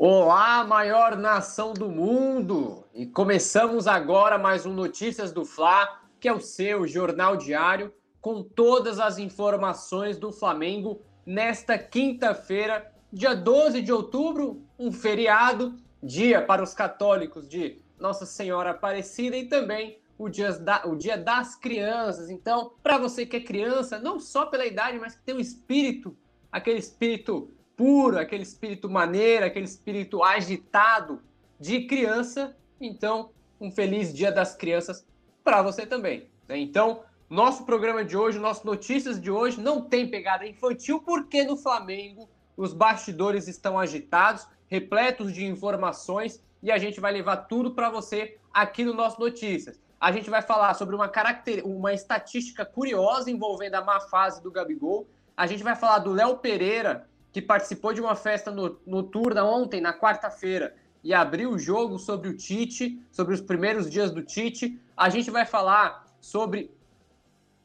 Olá, maior nação do mundo! E começamos agora mais um Notícias do Fla, que é o seu jornal diário com todas as informações do Flamengo nesta quinta-feira, dia 12 de outubro, um feriado, dia para os católicos de Nossa Senhora Aparecida e também o dia, da, o dia das crianças. Então, para você que é criança, não só pela idade, mas que tem um espírito, aquele espírito puro, aquele espírito maneiro, aquele espírito agitado de criança. Então, um feliz Dia das Crianças para você também. Né? Então, nosso programa de hoje, nossas notícias de hoje não tem pegada infantil, porque no Flamengo os bastidores estão agitados, repletos de informações e a gente vai levar tudo para você aqui no nosso Notícias. A gente vai falar sobre uma, caracter... uma estatística curiosa envolvendo a má fase do Gabigol. A gente vai falar do Léo Pereira, que participou de uma festa noturna ontem, na quarta-feira, e abriu o jogo sobre o Tite, sobre os primeiros dias do Tite. A gente vai falar sobre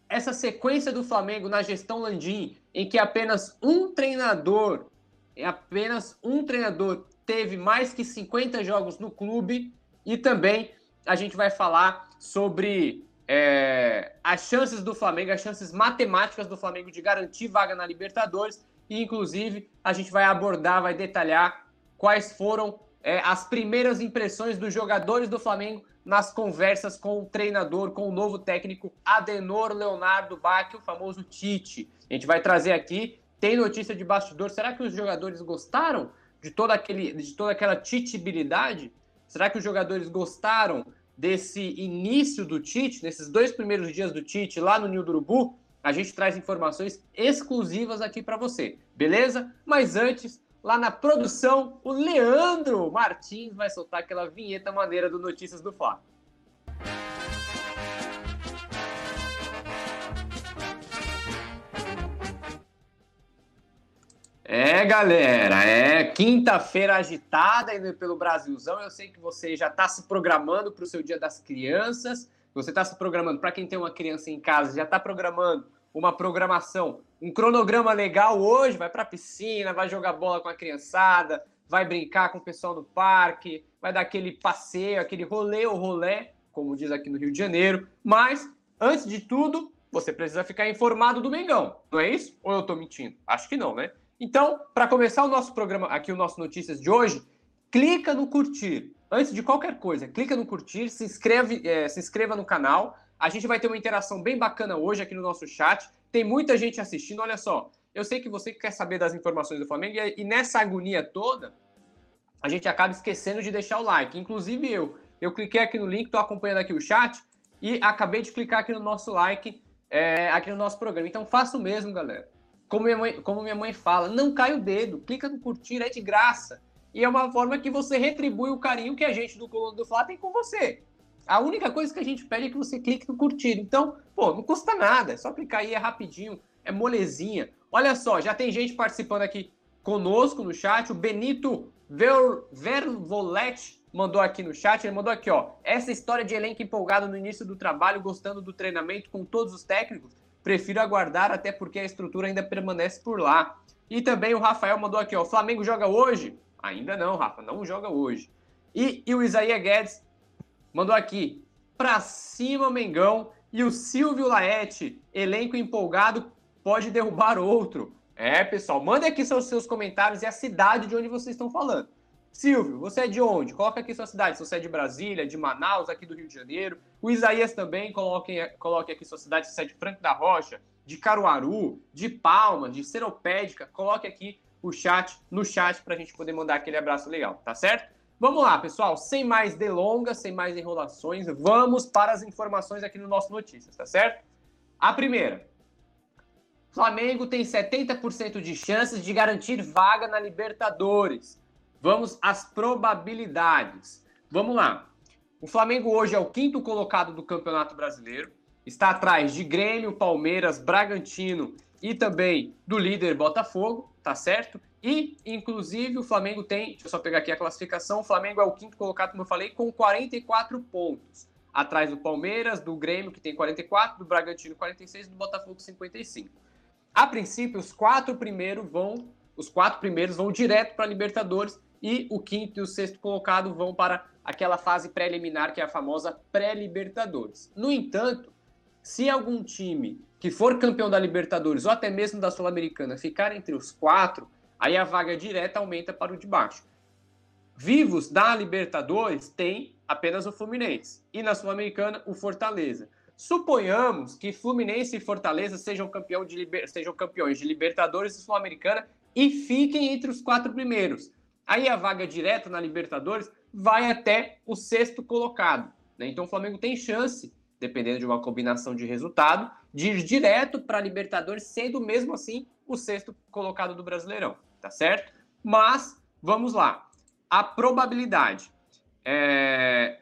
essa sequência do Flamengo na gestão Landim, em que apenas um treinador, apenas um treinador teve mais que 50 jogos no clube, e também a gente vai falar sobre é, as chances do Flamengo, as chances matemáticas do Flamengo de garantir vaga na Libertadores e, inclusive, a gente vai abordar, vai detalhar quais foram é, as primeiras impressões dos jogadores do Flamengo nas conversas com o treinador, com o novo técnico Adenor Leonardo Bach, o famoso Tite. A gente vai trazer aqui, tem notícia de bastidor. Será que os jogadores gostaram de toda, aquele, de toda aquela titibilidade? Será que os jogadores gostaram desse início do Tite, nesses dois primeiros dias do Tite lá no Nil do Urubu? A gente traz informações exclusivas aqui para você, beleza? Mas antes, lá na produção, o Leandro Martins vai soltar aquela vinheta maneira do Notícias do Fla. É, galera, é quinta-feira agitada indo pelo Brasilzão. Eu sei que você já está se programando para o seu Dia das Crianças. Você está se programando, para quem tem uma criança em casa, já está programando uma programação, um cronograma legal hoje, vai para a piscina, vai jogar bola com a criançada, vai brincar com o pessoal no parque, vai dar aquele passeio, aquele rolê ou rolé, como diz aqui no Rio de Janeiro. Mas, antes de tudo, você precisa ficar informado do Mengão, não é isso? Ou eu estou mentindo? Acho que não, né? Então, para começar o nosso programa, aqui o nosso Notícias de hoje, clica no curtir. Antes de qualquer coisa, clica no curtir, se, inscreve, é, se inscreva no canal. A gente vai ter uma interação bem bacana hoje aqui no nosso chat. Tem muita gente assistindo. Olha só, eu sei que você quer saber das informações do Flamengo e, e nessa agonia toda, a gente acaba esquecendo de deixar o like. Inclusive eu. Eu cliquei aqui no link, estou acompanhando aqui o chat e acabei de clicar aqui no nosso like, é, aqui no nosso programa. Então faça o mesmo, galera. Como minha, mãe, como minha mãe fala, não cai o dedo, clica no curtir, é de graça. E é uma forma que você retribui o carinho que a gente do Coluna do Fla tem com você. A única coisa que a gente pede é que você clique no curtir. Então, pô, não custa nada, é só clicar aí, é rapidinho, é molezinha. Olha só, já tem gente participando aqui conosco no chat. O Benito Ver Vervolet mandou aqui no chat. Ele mandou aqui, ó. Essa história de elenco empolgado no início do trabalho, gostando do treinamento com todos os técnicos, prefiro aguardar, até porque a estrutura ainda permanece por lá. E também o Rafael mandou aqui, ó. Flamengo joga hoje? Ainda não, Rafa, não joga hoje. E, e o Isaías Guedes mandou aqui, pra cima Mengão e o Silvio Laete, elenco empolgado, pode derrubar outro. É, pessoal, manda aqui seus, seus comentários e a cidade de onde vocês estão falando. Silvio, você é de onde? Coloca aqui sua cidade. Se você é de Brasília, de Manaus, aqui do Rio de Janeiro. O Isaías também, coloque, aqui sua cidade. Se você é de Franco da Rocha, de Caruaru, de Palma, de Seropédica. Coloque aqui o chat no chat para a gente poder mandar aquele abraço legal, tá certo? Vamos lá, pessoal, sem mais delongas, sem mais enrolações, vamos para as informações aqui no nosso Notícias, tá certo? A primeira. Flamengo tem 70% de chances de garantir vaga na Libertadores. Vamos às probabilidades. Vamos lá. O Flamengo hoje é o quinto colocado do Campeonato Brasileiro. Está atrás de Grêmio, Palmeiras, Bragantino e também do líder Botafogo tá certo? E, inclusive, o Flamengo tem, deixa eu só pegar aqui a classificação, o Flamengo é o quinto colocado, como eu falei, com 44 pontos. Atrás do Palmeiras, do Grêmio, que tem 44, do Bragantino 46 e do Botafogo 55. A princípio, os quatro primeiros vão, os quatro primeiros vão direto para a Libertadores e o quinto e o sexto colocado vão para aquela fase preliminar que é a famosa pré-Libertadores. No entanto, se algum time que for campeão da Libertadores ou até mesmo da Sul-Americana ficar entre os quatro, aí a vaga direta aumenta para o de baixo. Vivos da Libertadores tem apenas o Fluminense e na Sul-Americana o Fortaleza. Suponhamos que Fluminense e Fortaleza sejam, campeão de, sejam campeões de Libertadores e Sul-Americana e fiquem entre os quatro primeiros. Aí a vaga direta na Libertadores vai até o sexto colocado. Né? Então o Flamengo tem chance, dependendo de uma combinação de resultado, de ir direto para a Libertadores, sendo mesmo assim o sexto colocado do Brasileirão, tá certo? Mas vamos lá. A probabilidade. É...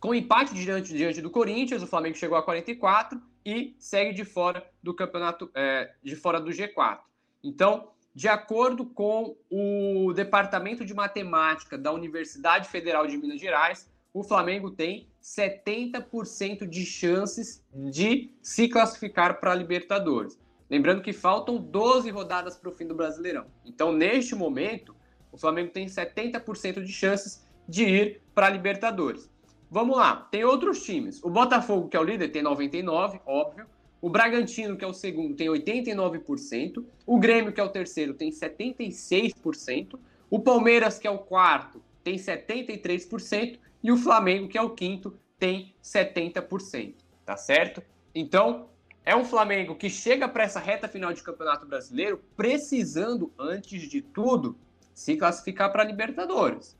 Com empate diante, diante do Corinthians, o Flamengo chegou a 44 e segue de fora do campeonato, é, de fora do G4. Então, de acordo com o Departamento de Matemática da Universidade Federal de Minas Gerais, o Flamengo tem 70% de chances de se classificar para a Libertadores. Lembrando que faltam 12 rodadas para o fim do Brasileirão. Então, neste momento, o Flamengo tem 70% de chances de ir para a Libertadores. Vamos lá, tem outros times. O Botafogo, que é o líder, tem 99, óbvio. O Bragantino, que é o segundo, tem 89%. O Grêmio, que é o terceiro, tem 76%. O Palmeiras, que é o quarto, tem 73%. E o Flamengo, que é o quinto, tem 70%. Tá certo? Então, é um Flamengo que chega para essa reta final de Campeonato Brasileiro precisando, antes de tudo, se classificar para Libertadores.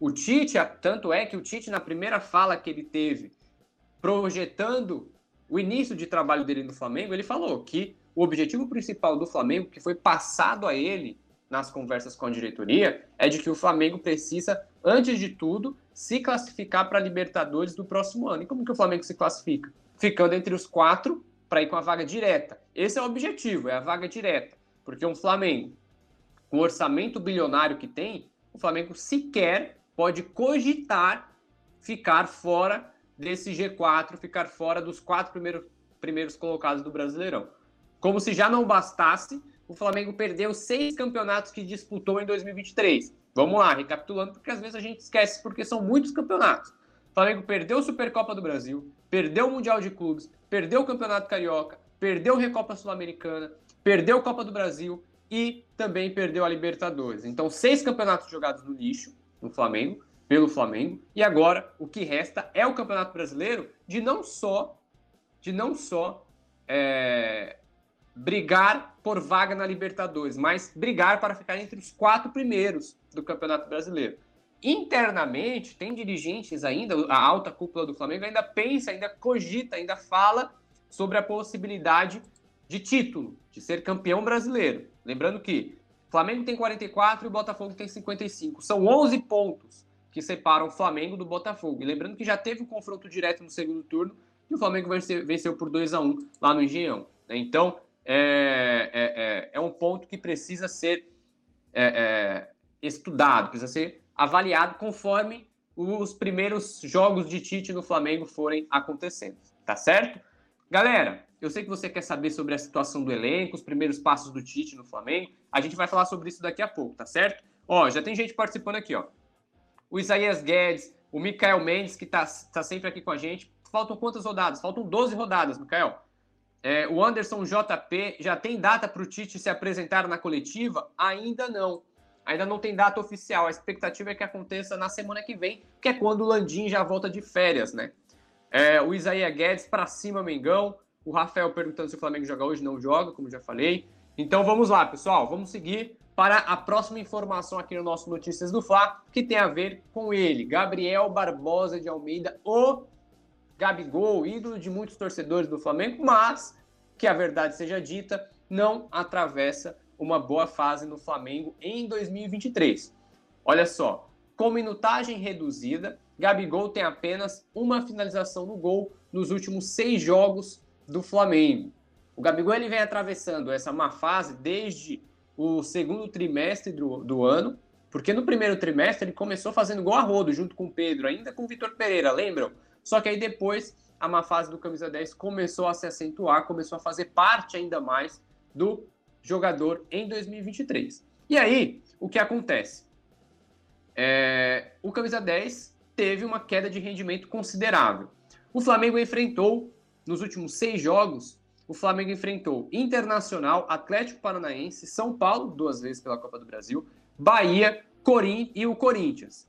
O Tite, tanto é que o Tite, na primeira fala que ele teve, projetando o início de trabalho dele no Flamengo, ele falou que o objetivo principal do Flamengo, que foi passado a ele nas conversas com a diretoria, é de que o Flamengo precisa, antes de tudo, se classificar para a Libertadores do próximo ano. E como que o Flamengo se classifica? Ficando entre os quatro para ir com a vaga direta. Esse é o objetivo, é a vaga direta. Porque um Flamengo, com o orçamento bilionário que tem, o Flamengo sequer pode cogitar ficar fora desse G4 ficar fora dos quatro primeiros, primeiros colocados do Brasileirão. Como se já não bastasse, o Flamengo perdeu seis campeonatos que disputou em 2023. Vamos lá, recapitulando, porque às vezes a gente esquece, porque são muitos campeonatos. O Flamengo perdeu a Supercopa do Brasil, perdeu o Mundial de Clubes, perdeu o Campeonato Carioca, perdeu a Recopa Sul-Americana, perdeu a Copa do Brasil e também perdeu a Libertadores. Então, seis campeonatos jogados no lixo no Flamengo pelo Flamengo. E agora o que resta é o Campeonato Brasileiro de não só de não só é, brigar por vaga na Libertadores, mas brigar para ficar entre os quatro primeiros do Campeonato Brasileiro. Internamente, tem dirigentes ainda, a alta cúpula do Flamengo ainda pensa, ainda cogita, ainda fala sobre a possibilidade de título, de ser campeão brasileiro. Lembrando que Flamengo tem 44 e o Botafogo tem 55. São 11 pontos que separam o Flamengo do Botafogo. E lembrando que já teve um confronto direto no segundo turno e o Flamengo venceu, por 2 a 1 lá no Engenhão. Né? Então, é, é, é, é, um ponto que precisa ser é, é, estudado, precisa ser avaliado conforme os primeiros jogos de Tite no Flamengo forem acontecendo. Tá certo? Galera, eu sei que você quer saber sobre a situação do elenco, os primeiros passos do Tite no Flamengo. A gente vai falar sobre isso daqui a pouco, tá certo? Ó, já tem gente participando aqui, ó o Isaías Guedes, o Mikael Mendes, que está tá sempre aqui com a gente. Faltam quantas rodadas? Faltam 12 rodadas, Mikael. É, o Anderson JP já tem data para o Tite se apresentar na coletiva? Ainda não. Ainda não tem data oficial. A expectativa é que aconteça na semana que vem, que é quando o Landim já volta de férias, né? É, o Isaías Guedes para cima, Mengão. O Rafael perguntando se o Flamengo joga hoje. Não joga, como já falei. Então vamos lá, pessoal. Vamos seguir para a próxima informação aqui no nosso Notícias do Fla, que tem a ver com ele, Gabriel Barbosa de Almeida, o Gabigol, ídolo de muitos torcedores do Flamengo, mas, que a verdade seja dita, não atravessa uma boa fase no Flamengo em 2023. Olha só, com minutagem reduzida, Gabigol tem apenas uma finalização no gol nos últimos seis jogos do Flamengo. O Gabigol ele vem atravessando essa má fase desde o segundo trimestre do, do ano, porque no primeiro trimestre ele começou fazendo gol a rodo junto com o Pedro, ainda com o Vitor Pereira, lembram? Só que aí depois a má fase do camisa 10 começou a se acentuar, começou a fazer parte ainda mais do jogador em 2023. E aí, o que acontece? é, o camisa 10 teve uma queda de rendimento considerável. O Flamengo enfrentou, nos últimos seis jogos, o Flamengo enfrentou Internacional, Atlético Paranaense, São Paulo, duas vezes pela Copa do Brasil, Bahia, Corim e o Corinthians.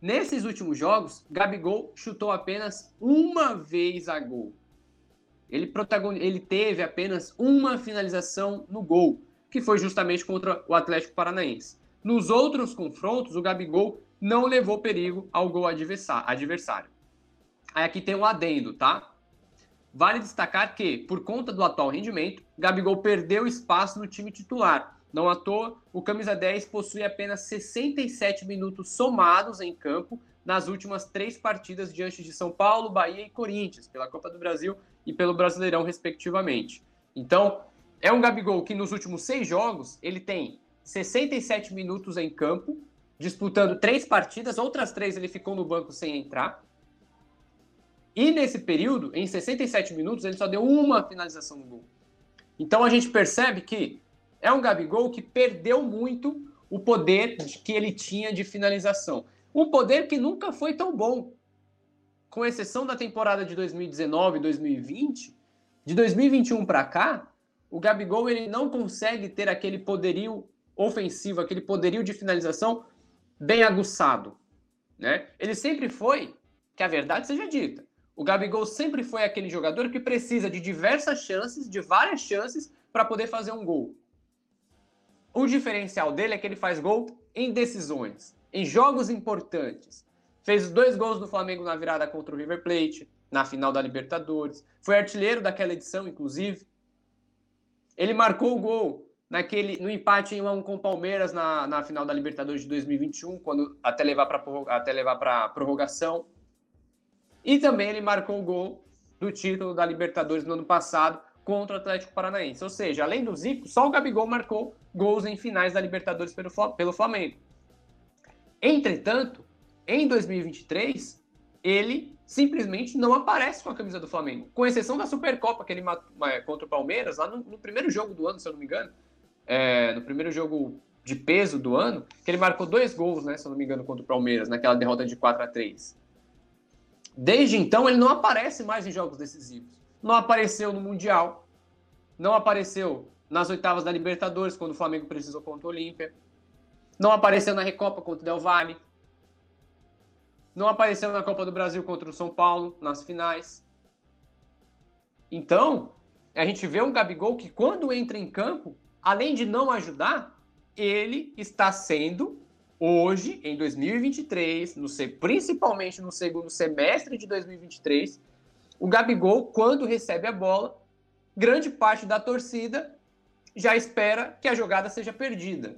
Nesses últimos jogos, Gabigol chutou apenas uma vez a gol. Ele, protagon... ele teve apenas uma finalização no gol, que foi justamente contra o Atlético Paranaense. Nos outros confrontos, o Gabigol não levou perigo ao gol adversário. Aí aqui tem um adendo, tá? Vale destacar que, por conta do atual rendimento, Gabigol perdeu espaço no time titular. Não à toa, o camisa 10 possui apenas 67 minutos somados em campo nas últimas três partidas diante de São Paulo, Bahia e Corinthians, pela Copa do Brasil e pelo Brasileirão, respectivamente. Então, é um Gabigol que nos últimos seis jogos ele tem 67 minutos em campo, disputando três partidas, outras três ele ficou no banco sem entrar. E nesse período, em 67 minutos, ele só deu uma finalização no gol. Então a gente percebe que é um Gabigol que perdeu muito o poder que ele tinha de finalização. Um poder que nunca foi tão bom. Com exceção da temporada de 2019 e 2020, de 2021 para cá, o Gabigol ele não consegue ter aquele poderio ofensivo, aquele poderio de finalização bem aguçado. Né? Ele sempre foi, que a verdade seja dita, o Gabigol sempre foi aquele jogador que precisa de diversas chances, de várias chances, para poder fazer um gol. O diferencial dele é que ele faz gol em decisões, em jogos importantes. Fez dois gols do Flamengo na virada contra o River Plate, na final da Libertadores. Foi artilheiro daquela edição, inclusive. Ele marcou o gol naquele, no empate em 1 1 com o Palmeiras na, na final da Libertadores de 2021, quando até levar para até levar para prorrogação. E também ele marcou o gol do título da Libertadores no ano passado contra o Atlético Paranaense. Ou seja, além do Zico, só o Gabigol marcou gols em finais da Libertadores pelo, pelo Flamengo. Entretanto, em 2023, ele simplesmente não aparece com a camisa do Flamengo, com exceção da Supercopa que ele contra o Palmeiras, lá no, no primeiro jogo do ano, se eu não me engano, é, no primeiro jogo de peso do ano, que ele marcou dois gols, né, se eu não me engano, contra o Palmeiras, naquela derrota de 4 a 3 Desde então, ele não aparece mais em jogos decisivos. Não apareceu no Mundial, não apareceu nas oitavas da Libertadores, quando o Flamengo precisou contra o Olímpia, não apareceu na Recopa contra o Del Valle, não apareceu na Copa do Brasil contra o São Paulo, nas finais. Então, a gente vê um Gabigol que, quando entra em campo, além de não ajudar, ele está sendo hoje, em 2023, no, principalmente no segundo semestre de 2023, o Gabigol, quando recebe a bola, grande parte da torcida já espera que a jogada seja perdida.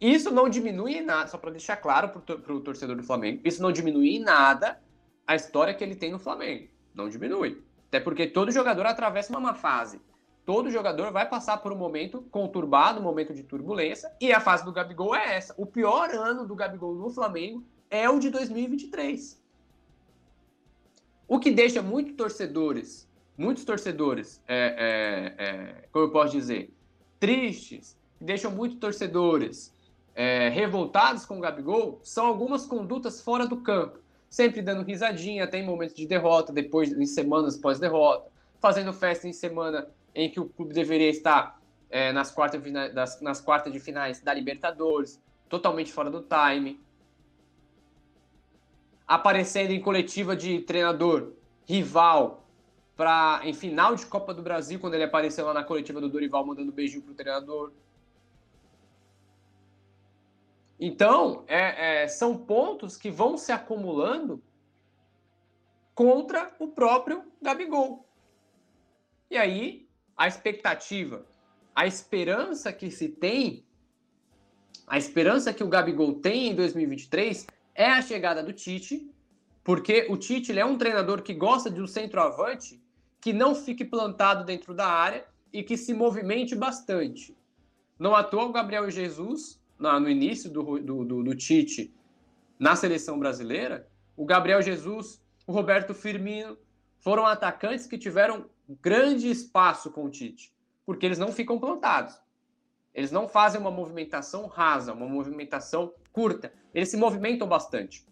Isso não diminui em nada, só para deixar claro para o torcedor do Flamengo, isso não diminui em nada a história que ele tem no Flamengo. Não diminui. Até porque todo jogador atravessa uma má fase todo jogador vai passar por um momento conturbado, um momento de turbulência, e a fase do Gabigol é essa. O pior ano do Gabigol no Flamengo é o de 2023. O que deixa muitos torcedores, muitos torcedores, é, é, é, como eu posso dizer, tristes, deixam muitos torcedores é, revoltados com o Gabigol, são algumas condutas fora do campo. Sempre dando risadinha, até em momentos de derrota, depois em semanas pós-derrota, fazendo festa em semana em que o clube deveria estar é, nas, quartas, das, nas quartas de finais da Libertadores, totalmente fora do time. Aparecendo em coletiva de treinador rival para em final de Copa do Brasil, quando ele apareceu lá na coletiva do Dorival mandando beijinho pro treinador. Então, é, é, são pontos que vão se acumulando contra o próprio Gabigol. E aí a expectativa, a esperança que se tem, a esperança que o Gabigol tem em 2023 é a chegada do Tite, porque o Tite é um treinador que gosta de um centroavante que não fique plantado dentro da área e que se movimente bastante. Não à toa o Gabriel Jesus, no início do, do, do, do Tite na seleção brasileira, o Gabriel Jesus, o Roberto Firmino, foram atacantes que tiveram grande espaço com o Tite, porque eles não ficam plantados. Eles não fazem uma movimentação rasa, uma movimentação curta. Eles se movimentam bastante.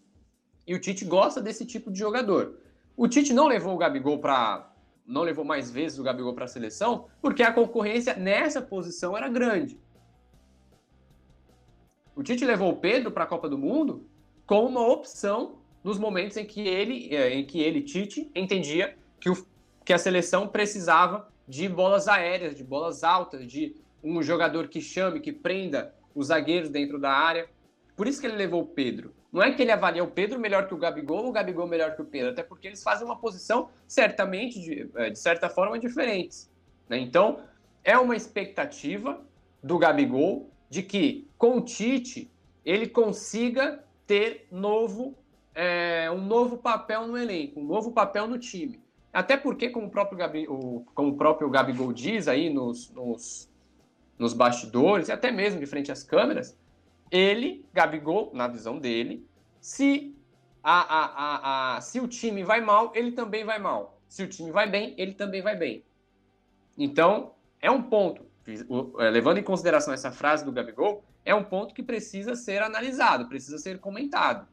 E o Tite gosta desse tipo de jogador. O Tite não levou o Gabigol para não levou mais vezes o Gabigol para a seleção, porque a concorrência nessa posição era grande. O Tite levou o Pedro para a Copa do Mundo como uma opção nos momentos em que ele, é, em que ele Tite, entendia que, o, que a seleção precisava de bolas aéreas, de bolas altas, de um jogador que chame, que prenda os zagueiros dentro da área. Por isso que ele levou o Pedro. Não é que ele avalia o Pedro melhor que o Gabigol ou o Gabigol melhor que o Pedro, até porque eles fazem uma posição certamente, de, é, de certa forma, diferentes. Né? Então, é uma expectativa do Gabigol de que, com o Tite, ele consiga ter novo, é, um novo papel no elenco, um novo papel no time. Até porque, como o próprio, Gabi, o, como o próprio Gabigol diz aí nos, nos, nos bastidores, e até mesmo de frente às câmeras, ele, Gabigol, na visão dele, se, a, a, a, se o time vai mal, ele também vai mal. Se o time vai bem, ele também vai bem. Então, é um ponto, é, levando em consideração essa frase do Gabigol, é um ponto que precisa ser analisado, precisa ser comentado.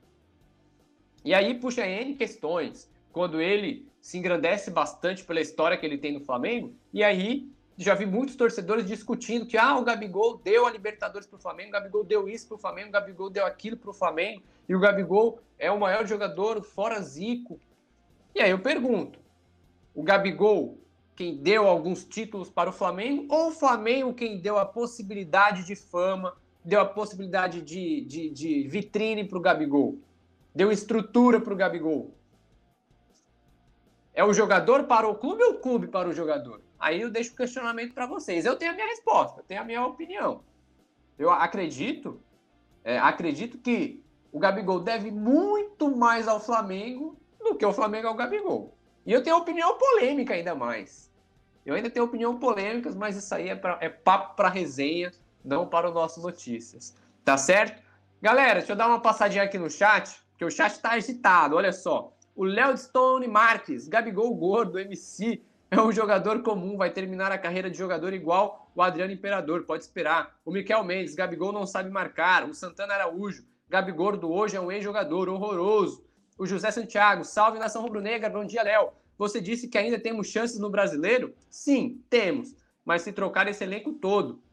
E aí puxa N questões. Quando ele se engrandece bastante pela história que ele tem no Flamengo, e aí já vi muitos torcedores discutindo que ah, o Gabigol deu a Libertadores para o Flamengo, o Gabigol deu isso para o Flamengo, o Gabigol deu aquilo para o Flamengo, e o Gabigol é o maior jogador fora Zico. E aí eu pergunto: o Gabigol quem deu alguns títulos para o Flamengo ou o Flamengo quem deu a possibilidade de fama, deu a possibilidade de, de, de vitrine para o Gabigol, deu estrutura para o Gabigol. É o jogador para o clube ou o clube para o jogador? Aí eu deixo o questionamento para vocês. Eu tenho a minha resposta, eu tenho a minha opinião. Eu acredito, é, acredito que o Gabigol deve muito mais ao Flamengo do que o Flamengo ao Gabigol. E eu tenho opinião polêmica ainda mais. Eu ainda tenho opinião polêmicas, mas isso aí é, pra, é papo para resenha não para o nosso Notícias. Tá certo? Galera, deixa eu dar uma passadinha aqui no chat, porque o chat está agitado, olha só. O Léo Stone Marques, Gabigol Gordo, MC, é um jogador comum, vai terminar a carreira de jogador igual o Adriano Imperador, pode esperar. O Miquel Mendes, Gabigol não sabe marcar. O Santana Araújo, Gabigol do hoje é um ex-jogador horroroso. O José Santiago, salve nação rubro-negra, bom dia, Léo. Você disse que ainda temos chances no brasileiro? Sim, temos, mas se trocar esse elenco todo.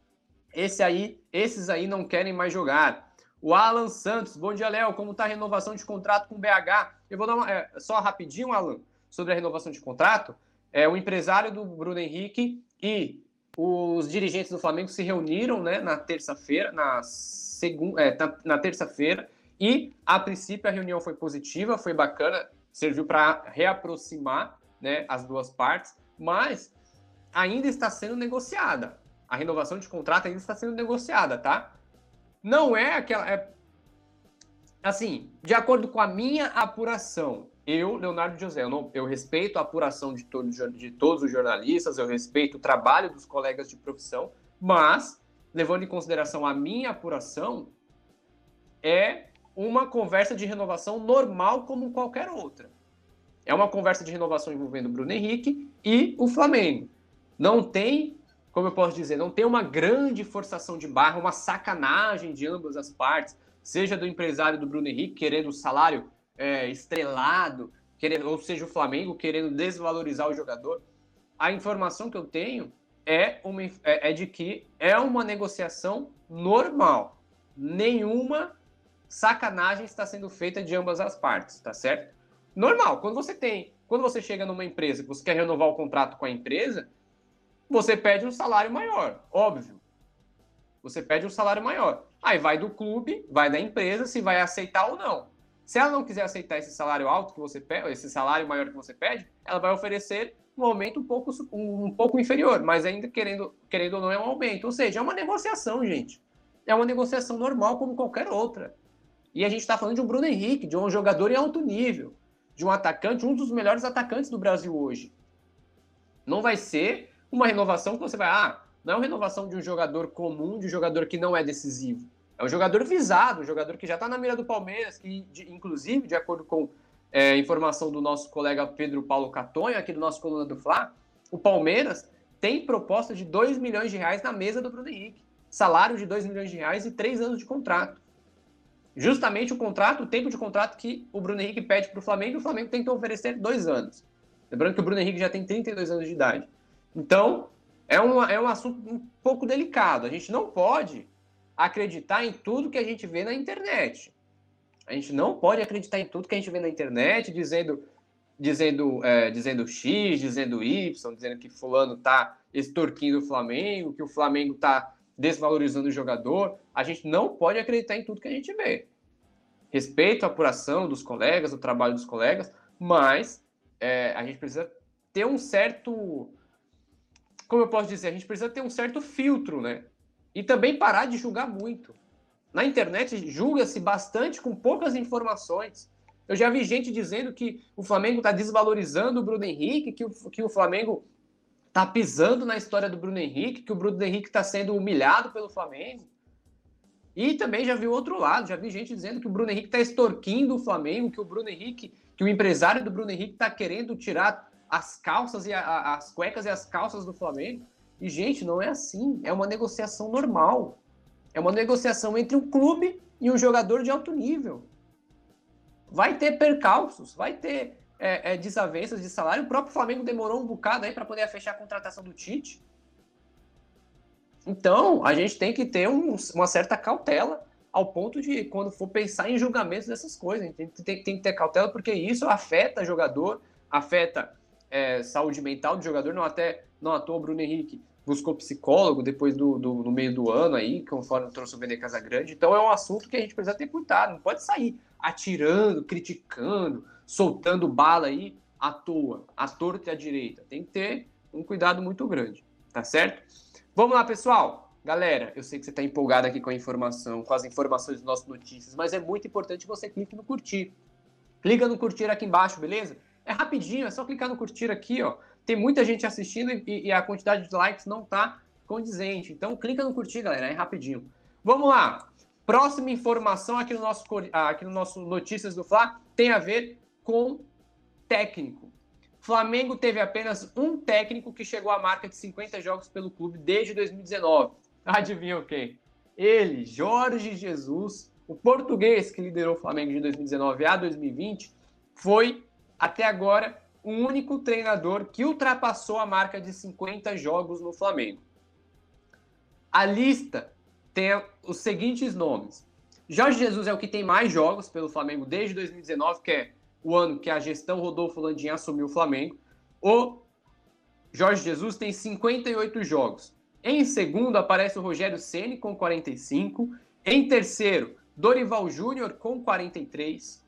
Esse aí, esses aí não querem mais jogar. O Alan Santos, bom dia, Léo. Como está a renovação de contrato com o BH? Eu vou dar uma, é, só rapidinho, Alan, sobre a renovação de contrato. É, o empresário do Bruno Henrique e os dirigentes do Flamengo se reuniram né, na terça-feira, na, segunda, é, na, terça-feira, e a princípio a reunião foi positiva, foi bacana, serviu para reaproximar né, as duas partes, mas ainda está sendo negociada a renovação de contrato ainda está sendo negociada, tá? Não é aquela. É, assim, de acordo com a minha apuração, eu, Leonardo José, eu, não, eu respeito a apuração de, todo, de todos os jornalistas, eu respeito o trabalho dos colegas de profissão, mas, levando em consideração a minha apuração, é uma conversa de renovação normal como qualquer outra. É uma conversa de renovação envolvendo o Bruno Henrique e o Flamengo. Não tem como eu posso dizer, não tem uma grande forçação de barra, uma sacanagem de ambas as partes, seja do empresário do Bruno Henrique querendo o salário é, estrelado, querendo, ou seja, o Flamengo querendo desvalorizar o jogador. A informação que eu tenho é, uma, é, é de que é uma negociação normal. Nenhuma sacanagem está sendo feita de ambas as partes, tá certo? Normal. Quando você tem, quando você chega numa empresa que você quer renovar o contrato com a empresa, você pede um salário maior, óbvio. Você pede um salário maior. Aí vai do clube, vai da empresa, se vai aceitar ou não. Se ela não quiser aceitar esse salário alto que você pede, esse salário maior que você pede, ela vai oferecer um aumento um pouco, um pouco inferior, mas ainda querendo, querendo ou não é um aumento. Ou seja, é uma negociação, gente. É uma negociação normal como qualquer outra. E a gente está falando de um Bruno Henrique, de um jogador em alto nível, de um atacante, um dos melhores atacantes do Brasil hoje. Não vai ser uma renovação que você vai, ah, não é uma renovação de um jogador comum, de um jogador que não é decisivo. É um jogador visado, um jogador que já está na mira do Palmeiras, que, de, inclusive, de acordo com é, informação do nosso colega Pedro Paulo Catonha, aqui do nosso coluna do Fla, o Palmeiras tem proposta de 2 milhões de reais na mesa do Bruno Henrique. salário de 2 milhões de reais e 3 anos de contrato. Justamente o contrato, o tempo de contrato que o Bruno Henrique pede para o Flamengo, o Flamengo que oferecer dois anos. Lembrando que o Bruno Henrique já tem 32 anos de idade. Então, é um, é um assunto um pouco delicado. A gente não pode acreditar em tudo que a gente vê na internet. A gente não pode acreditar em tudo que a gente vê na internet, dizendo dizendo, é, dizendo X, dizendo Y, dizendo que fulano está extorquindo o Flamengo, que o Flamengo está desvalorizando o jogador. A gente não pode acreditar em tudo que a gente vê. Respeito a apuração dos colegas, o trabalho dos colegas, mas é, a gente precisa ter um certo. Como eu posso dizer? A gente precisa ter um certo filtro, né? E também parar de julgar muito. Na internet, julga-se bastante com poucas informações. Eu já vi gente dizendo que o Flamengo está desvalorizando o Bruno Henrique, que o, que o Flamengo está pisando na história do Bruno Henrique, que o Bruno Henrique está sendo humilhado pelo Flamengo. E também já vi o outro lado, já vi gente dizendo que o Bruno Henrique está extorquindo o Flamengo, que o Bruno Henrique, que o empresário do Bruno Henrique está querendo tirar as calças e a, as cuecas e as calças do Flamengo. E, gente, não é assim. É uma negociação normal. É uma negociação entre um clube e um jogador de alto nível vai ter percalços, vai ter é, é, desavenças de salário. O próprio Flamengo demorou um bocado aí para poder fechar a contratação do Tite. Então, a gente tem que ter um, uma certa cautela ao ponto de, quando for pensar em julgamentos dessas coisas, tem, tem, tem que ter cautela porque isso afeta jogador, afeta é, saúde mental do jogador. Não, até, não à toa o Bruno Henrique buscou psicólogo depois do, do, no meio do ano aí, conforme trouxe o Vene Casagrande. Então é um assunto que a gente precisa ter cuidado, não pode sair atirando, criticando, soltando bala aí à toa, à torta e à direita. Tem que ter um cuidado muito grande, tá certo? Vamos lá, pessoal. Galera, eu sei que você está empolgado aqui com a informação, com as informações das nossas notícias, mas é muito importante você clique no curtir. Clica no curtir aqui embaixo, beleza? É rapidinho, é só clicar no curtir aqui, ó. Tem muita gente assistindo e, e a quantidade de likes não tá condizente. Então clica no curtir, galera, é rapidinho. Vamos lá. Próxima informação aqui no nosso, aqui no nosso Notícias do Fla tem a ver com técnico. Flamengo teve apenas um técnico que chegou à marca de 50 jogos pelo clube desde 2019. Adivinha quem? Ele, Jorge Jesus, o português que liderou o Flamengo de 2019 a 2020, foi até agora o único treinador que ultrapassou a marca de 50 jogos no Flamengo. A lista tem os seguintes nomes. Jorge Jesus é o que tem mais jogos pelo Flamengo desde 2019, que é o ano que a gestão Rodolfo Landim assumiu o Flamengo. O Jorge Jesus tem 58 jogos. Em segundo aparece o Rogério Ceni com 45. Em terceiro, Dorival Júnior com 43.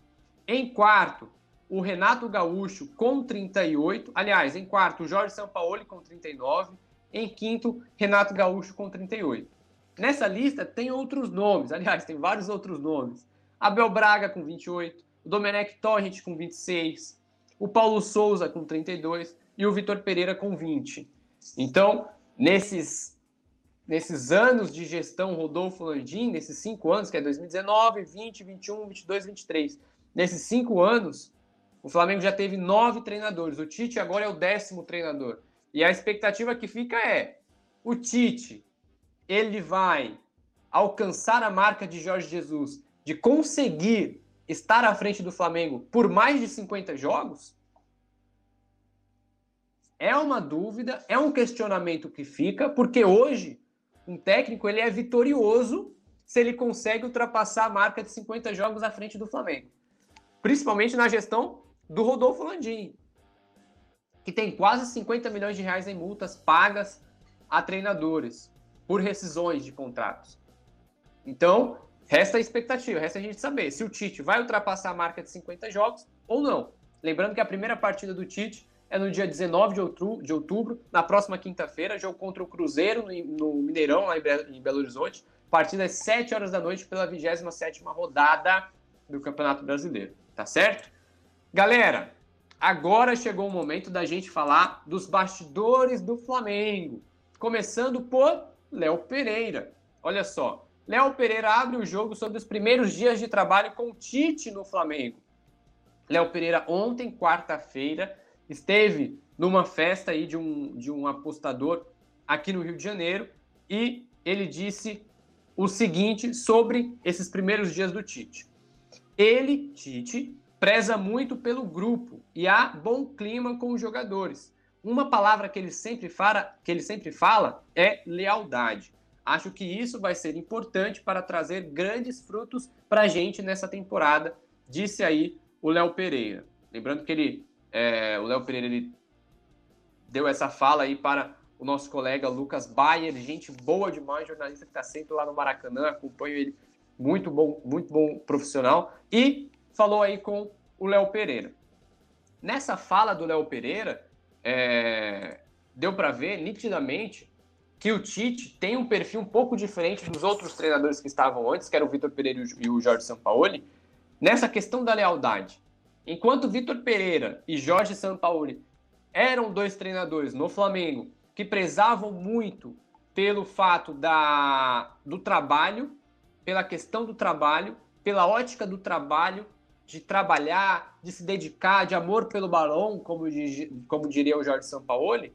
Em quarto, o Renato Gaúcho com 38. Aliás, em quarto, Jorge Sampaoli com 39. Em quinto, Renato Gaúcho com 38. Nessa lista tem outros nomes, aliás, tem vários outros nomes. Abel Braga com 28, o Domenech Torrent com 26, o Paulo Souza com 32 e o Vitor Pereira com 20. Então, nesses, nesses anos de gestão Rodolfo Landim, nesses cinco anos, que é 2019, 20, 21, 22, 23, nesses cinco anos, o Flamengo já teve nove treinadores. O Tite agora é o décimo treinador. E a expectativa que fica é: o Tite ele vai alcançar a marca de Jorge Jesus de conseguir estar à frente do Flamengo por mais de 50 jogos? É uma dúvida, é um questionamento que fica, porque hoje um técnico ele é vitorioso se ele consegue ultrapassar a marca de 50 jogos à frente do Flamengo. Principalmente na gestão do Rodolfo Landim, que tem quase 50 milhões de reais em multas pagas a treinadores por rescisões de contratos. Então, resta a expectativa, resta a gente saber se o Tite vai ultrapassar a marca de 50 jogos ou não. Lembrando que a primeira partida do Tite é no dia 19 de outubro, de outubro na próxima quinta-feira, jogo contra o Cruzeiro no, Mineirão, lá em Belo Horizonte. Partida às 7 horas da noite pela 27ª rodada do Campeonato Brasileiro, tá certo? Galera, agora chegou o momento da gente falar dos bastidores do Flamengo. Começando por Léo Pereira. Olha só, Léo Pereira abre o jogo sobre os primeiros dias de trabalho com Tite no Flamengo. Léo Pereira ontem, quarta-feira, esteve numa festa aí de um, de um apostador aqui no Rio de Janeiro e ele disse o seguinte sobre esses primeiros dias do Tite. Ele, Tite, preza muito pelo grupo e há bom clima com os jogadores. Uma palavra que ele sempre fala, que ele sempre fala é lealdade. Acho que isso vai ser importante para trazer grandes frutos para a gente nessa temporada, disse aí o Léo Pereira. Lembrando que ele, é, o Léo Pereira ele deu essa fala aí para o nosso colega Lucas Bayer, gente boa demais, jornalista que está sempre lá no Maracanã, acompanho ele, muito bom, muito bom profissional, e falou aí com o Léo Pereira. Nessa fala do Léo Pereira, é, deu para ver nitidamente que o Tite tem um perfil um pouco diferente dos outros treinadores que estavam antes, que eram o Vitor Pereira e o Jorge Sampaoli, nessa questão da lealdade. Enquanto Vitor Pereira e Jorge Sampaoli eram dois treinadores no Flamengo que prezavam muito pelo fato da, do trabalho, pela questão do trabalho, pela ótica do trabalho, de trabalhar, de se dedicar, de amor pelo balão, como, como diria o Jorge Sampaoli,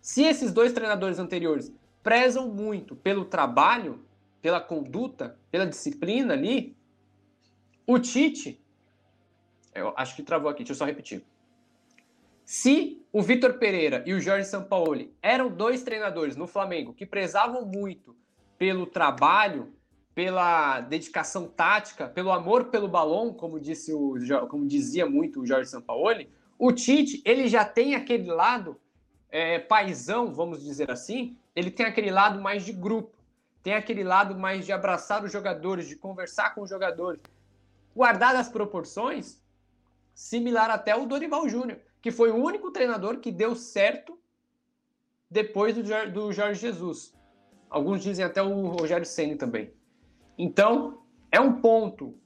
se esses dois treinadores anteriores prezam muito pelo trabalho, pela conduta, pela disciplina ali, o Tite, eu acho que travou aqui, deixa eu só repetir. Se o Vitor Pereira e o Jorge Sampaoli eram dois treinadores no Flamengo que prezavam muito pelo trabalho, pela dedicação tática, pelo amor pelo balão, como disse o como dizia muito o Jorge Sampaoli, o Tite ele já tem aquele lado é, paisão, vamos dizer assim, ele tem aquele lado mais de grupo, tem aquele lado mais de abraçar os jogadores, de conversar com os jogadores, guardadas as proporções, similar até o Dorival Júnior que foi o único treinador que deu certo depois do, do Jorge Jesus. Alguns dizem até o Rogério Ceni também. Então, é um ponto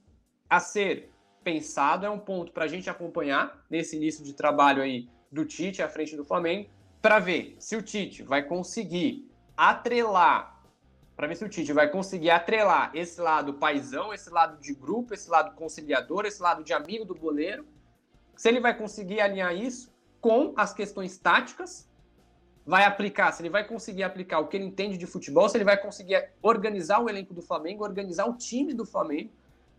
a ser pensado, é um ponto para a gente acompanhar nesse início de trabalho aí do Tite à frente do Flamengo, para ver se o Tite vai conseguir atrelar, para ver se o Tite vai conseguir atrelar esse lado paisão, esse lado de grupo, esse lado conciliador, esse lado de amigo do goleiro, se ele vai conseguir alinhar isso com as questões táticas, vai aplicar, se ele vai conseguir aplicar o que ele entende de futebol, se ele vai conseguir organizar o elenco do Flamengo, organizar o time do Flamengo,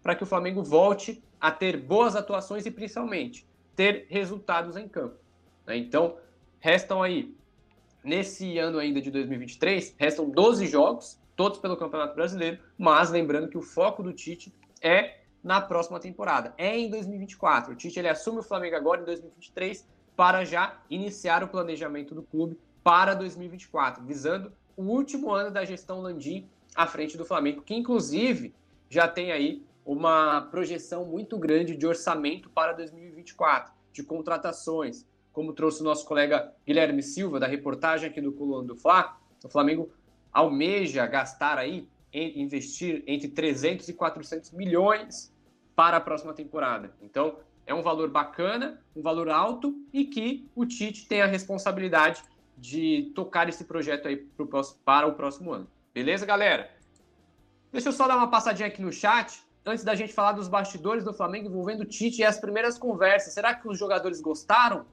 para que o Flamengo volte a ter boas atuações e principalmente ter resultados em campo. Né? Então, restam aí, nesse ano ainda de 2023, restam 12 jogos, todos pelo Campeonato Brasileiro, mas lembrando que o foco do Tite é na próxima temporada. É em 2024. O Tite ele assume o Flamengo agora em 2023 para já iniciar o planejamento do clube para 2024, visando o último ano da gestão Landim à frente do Flamengo, que inclusive já tem aí uma projeção muito grande de orçamento para 2024, de contratações, como trouxe o nosso colega Guilherme Silva da reportagem aqui do Coluna do Fla, o Flamengo almeja gastar aí investir entre 300 e 400 milhões para a próxima temporada. Então, é um valor bacana, um valor alto e que o Tite tem a responsabilidade de tocar esse projeto aí pro, para o próximo ano. Beleza, galera? Deixa eu só dar uma passadinha aqui no chat, antes da gente falar dos bastidores do Flamengo envolvendo o Tite e as primeiras conversas. Será que os jogadores gostaram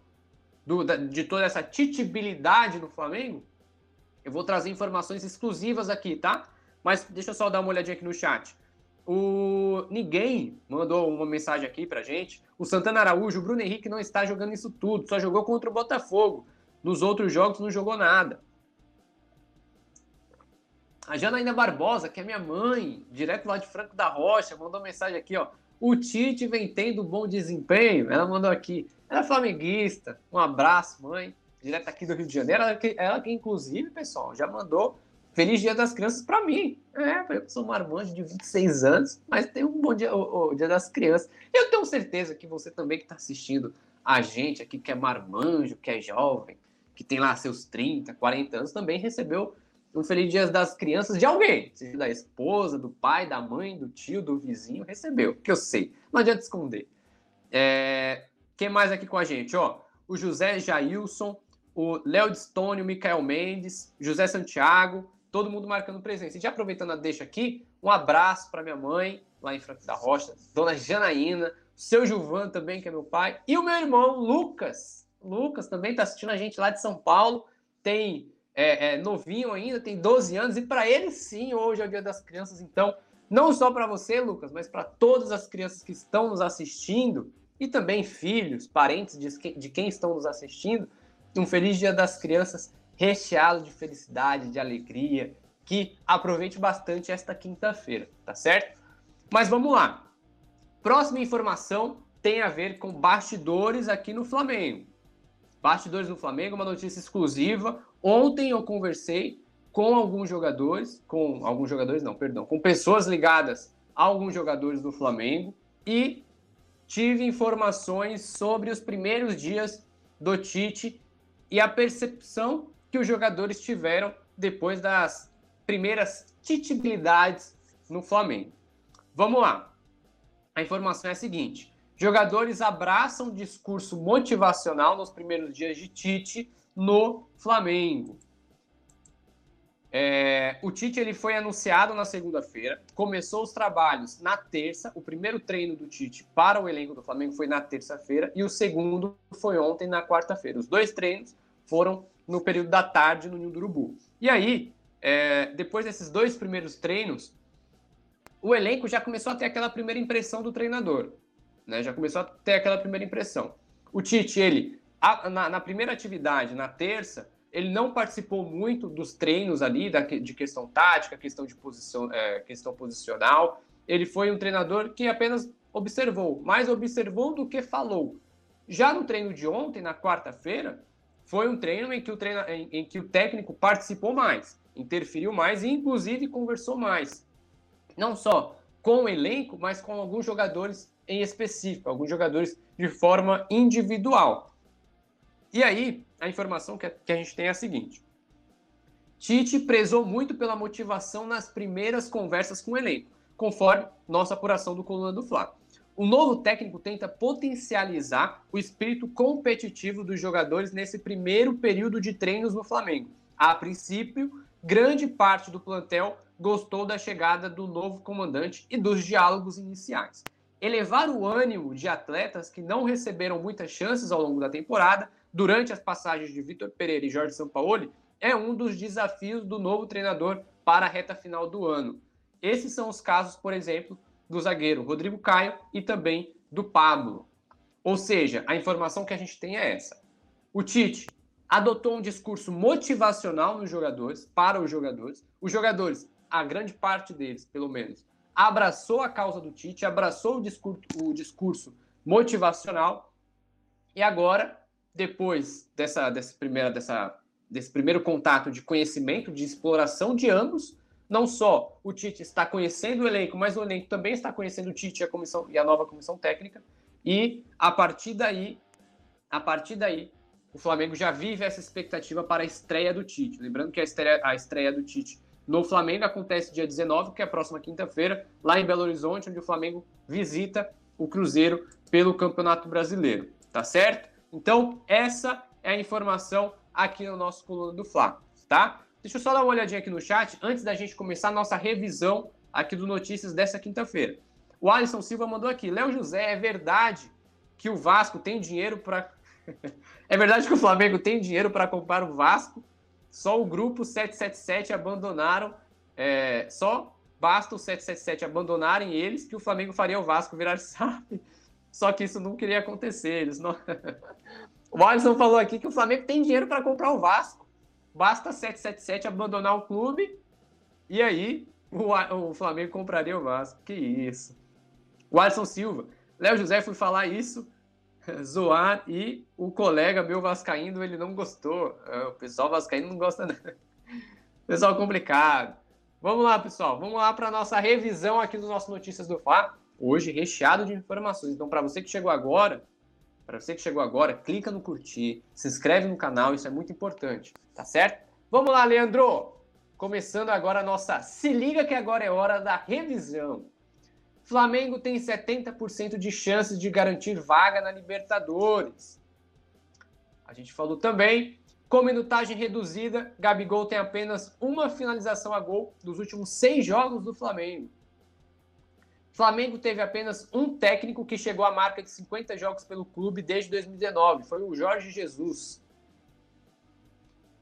do, de toda essa titibilidade no Flamengo? Eu vou trazer informações exclusivas aqui, tá? Mas deixa eu só dar uma olhadinha aqui no chat. O ninguém mandou uma mensagem aqui pra gente. O Santana Araújo, o Bruno Henrique não está jogando isso tudo, só jogou contra o Botafogo. Nos outros jogos não jogou nada. A Janaína Barbosa, que é minha mãe, direto lá de Franco da Rocha, mandou mensagem aqui, ó. O Tite vem tendo bom desempenho. Ela mandou aqui. Ela é flamenguista. Um abraço, mãe. Direto aqui do Rio de Janeiro. Ela que, ela que inclusive, pessoal, já mandou Feliz Dia das Crianças para mim. É, eu sou marmanjo de 26 anos, mas tem um bom dia, o, o Dia das Crianças. Eu tenho certeza que você também que está assistindo a gente aqui, que é marmanjo, que é jovem, que tem lá seus 30, 40 anos, também recebeu um Feliz Dia das Crianças de alguém, seja da esposa, do pai, da mãe, do tio, do vizinho, recebeu, que eu sei. Não adianta esconder. É, quem mais aqui com a gente? Ó, o José Jailson, o Léo Stone, o Micael Mendes, José Santiago, todo mundo marcando presença. E já aproveitando a deixa aqui, um abraço para minha mãe, lá em Franco da Rocha, dona Janaína, seu Gilvan também, que é meu pai, e o meu irmão Lucas. Lucas também está assistindo a gente lá de São Paulo, tem é, é novinho ainda, tem 12 anos, e para ele sim, hoje é o Dia das Crianças. Então, não só para você, Lucas, mas para todas as crianças que estão nos assistindo, e também filhos, parentes de, de quem estão nos assistindo, um feliz Dia das Crianças recheado de felicidade, de alegria, que aproveite bastante esta quinta-feira, tá certo? Mas vamos lá. Próxima informação tem a ver com bastidores aqui no Flamengo. Bastidores no Flamengo, uma notícia exclusiva. Ontem eu conversei com alguns jogadores, com alguns jogadores não, perdão, com pessoas ligadas a alguns jogadores do Flamengo e tive informações sobre os primeiros dias do Tite e a percepção que os jogadores tiveram depois das primeiras titibilidades no Flamengo. Vamos lá. A informação é a seguinte: jogadores abraçam discurso motivacional nos primeiros dias de Tite no Flamengo. É, o Tite ele foi anunciado na segunda-feira, começou os trabalhos na terça. O primeiro treino do Tite para o elenco do Flamengo foi na terça-feira e o segundo foi ontem, na quarta-feira. Os dois treinos foram no período da tarde no Ninho do Urubu. E aí, é, depois desses dois primeiros treinos, o elenco já começou a ter aquela primeira impressão do treinador. Né? Já começou a ter aquela primeira impressão. O Tite, ele, a, na, na primeira atividade, na terça, ele não participou muito dos treinos ali, da, de questão tática, questão de posição, é, questão posicional. Ele foi um treinador que apenas observou, mais observou do que falou. Já no treino de ontem, na quarta-feira, foi um treino em que, o treino, em, em que o técnico participou mais, interferiu mais e, inclusive, conversou mais. Não só com o elenco, mas com alguns jogadores em específico, alguns jogadores de forma individual. E aí, a informação que a gente tem é a seguinte: Tite prezou muito pela motivação nas primeiras conversas com o elenco, conforme nossa apuração do Coluna do Fla. O novo técnico tenta potencializar o espírito competitivo dos jogadores nesse primeiro período de treinos no Flamengo. A princípio, grande parte do plantel gostou da chegada do novo comandante e dos diálogos iniciais. Elevar o ânimo de atletas que não receberam muitas chances ao longo da temporada durante as passagens de Vitor Pereira e Jorge Sampaoli é um dos desafios do novo treinador para a reta final do ano. Esses são os casos, por exemplo, do zagueiro Rodrigo Caio e também do Pablo. Ou seja, a informação que a gente tem é essa. O Tite adotou um discurso motivacional nos jogadores, para os jogadores. Os jogadores, a grande parte deles, pelo menos, abraçou a causa do Tite, abraçou o discurso, o discurso motivacional. E agora depois dessa, dessa primeira, dessa, desse primeiro contato de conhecimento, de exploração de ambos, não só o Tite está conhecendo o elenco, mas o elenco também está conhecendo o Tite e a comissão e a nova comissão técnica. E a partir daí, a partir daí, o Flamengo já vive essa expectativa para a estreia do Tite. Lembrando que a estreia, a estreia do Tite no Flamengo acontece dia 19, que é a próxima quinta-feira, lá em Belo Horizonte, onde o Flamengo visita o Cruzeiro pelo Campeonato Brasileiro. Tá certo? Então, essa é a informação aqui no nosso coluna do Fla, tá? Deixa eu só dar uma olhadinha aqui no chat antes da gente começar a nossa revisão aqui do Notícias dessa quinta-feira. O Alisson Silva mandou aqui: Léo José, é verdade que o Vasco tem dinheiro para. é verdade que o Flamengo tem dinheiro para comprar o Vasco? Só o grupo 777 abandonaram. É... Só basta o 777 abandonarem eles que o Flamengo faria o Vasco virar SAP. Só que isso não queria acontecer. Eles não... o Alisson falou aqui que o Flamengo tem dinheiro para comprar o Vasco. Basta 777 abandonar o clube e aí o, o Flamengo compraria o Vasco. Que isso. O Alisson Silva. Léo José foi falar isso, zoar, e o colega meu vascaíno, ele não gostou. É, o pessoal vascaíno não gosta não. Pessoal complicado. Vamos lá, pessoal. Vamos lá para nossa revisão aqui dos nossos Notícias do Fá hoje recheado de informações. Então, para você que chegou agora, para você que chegou agora, clica no curtir, se inscreve no canal, isso é muito importante, tá certo? Vamos lá, Leandro! Começando agora a nossa Se Liga que agora é hora da revisão. Flamengo tem 70% de chances de garantir vaga na Libertadores. A gente falou também, com minutagem reduzida, Gabigol tem apenas uma finalização a gol dos últimos seis jogos do Flamengo. Flamengo teve apenas um técnico que chegou à marca de 50 jogos pelo clube desde 2019, foi o Jorge Jesus.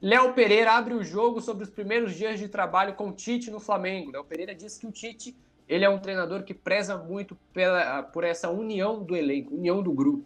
Léo Pereira abre o jogo sobre os primeiros dias de trabalho com Tite no Flamengo. Léo Pereira diz que o Tite ele é um treinador que preza muito pela, por essa união do elenco, união do grupo.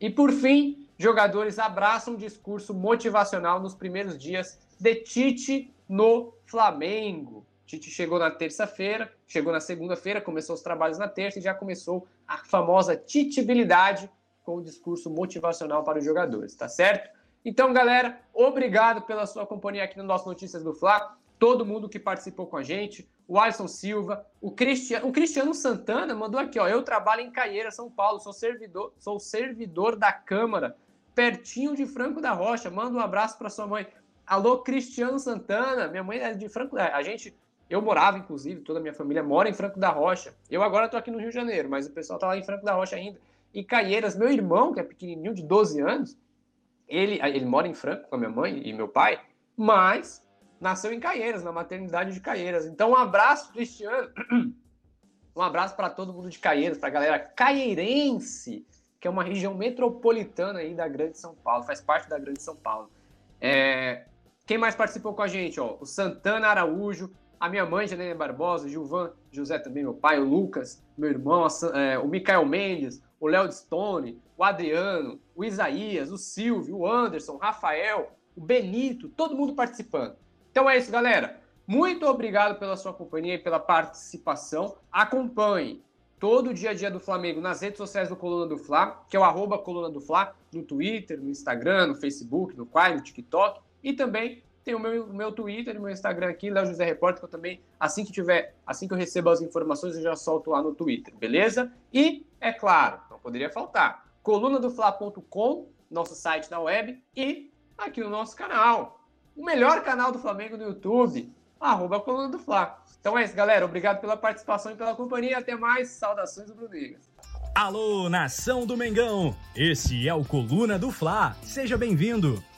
E por fim, jogadores abraçam um discurso motivacional nos primeiros dias de Tite no Flamengo. Tite chegou na terça-feira, chegou na segunda-feira, começou os trabalhos na terça e já começou a famosa titibilidade com o discurso motivacional para os jogadores, tá certo? Então, galera, obrigado pela sua companhia aqui no nosso Notícias do Fla. Todo mundo que participou com a gente, o Alisson Silva, o Cristiano, o Cristiano Santana mandou aqui, ó. Eu trabalho em Caieira, São Paulo, sou servidor, sou servidor da Câmara, pertinho de Franco da Rocha. Manda um abraço para sua mãe. Alô, Cristiano Santana. Minha mãe é de Franco. A gente eu morava, inclusive, toda a minha família mora em Franco da Rocha. Eu agora estou aqui no Rio de Janeiro, mas o pessoal está lá em Franco da Rocha ainda. E Caieiras, meu irmão, que é pequenininho, de 12 anos, ele, ele mora em Franco com a minha mãe e meu pai, mas nasceu em Caieiras, na maternidade de Caieiras. Então, um abraço, Cristiano. Um abraço para todo mundo de Caieiras, para a galera caieirense, que é uma região metropolitana aí da Grande São Paulo, faz parte da Grande São Paulo. É... Quem mais participou com a gente? Ó, o Santana Araújo, a minha mãe, Janine Barbosa, Gilvan José também, meu pai, o Lucas, meu irmão, é, o Mikael Mendes, o Léo Stone, o Adriano, o Isaías, o Silvio, o Anderson, o Rafael, o Benito, todo mundo participando. Então é isso, galera. Muito obrigado pela sua companhia e pela participação. Acompanhe todo o dia a dia do Flamengo nas redes sociais do Coluna do Fla, que é o arroba Coluna do Fla, no Twitter, no Instagram, no Facebook, no Quai, no TikTok, e também tem o meu, meu Twitter e meu Instagram aqui, Léo José Repórter, que eu também, assim que tiver, assim que eu recebo as informações, eu já solto lá no Twitter, beleza? E, é claro, não poderia faltar, colunadofla.com, nosso site na web, e aqui no nosso canal, o melhor canal do Flamengo no YouTube, arroba Coluna do Fla. Então é isso, galera. Obrigado pela participação e pela companhia. Até mais. Saudações do Brunegas. Alô, nação do Mengão! Esse é o Coluna do Fla. Seja bem-vindo.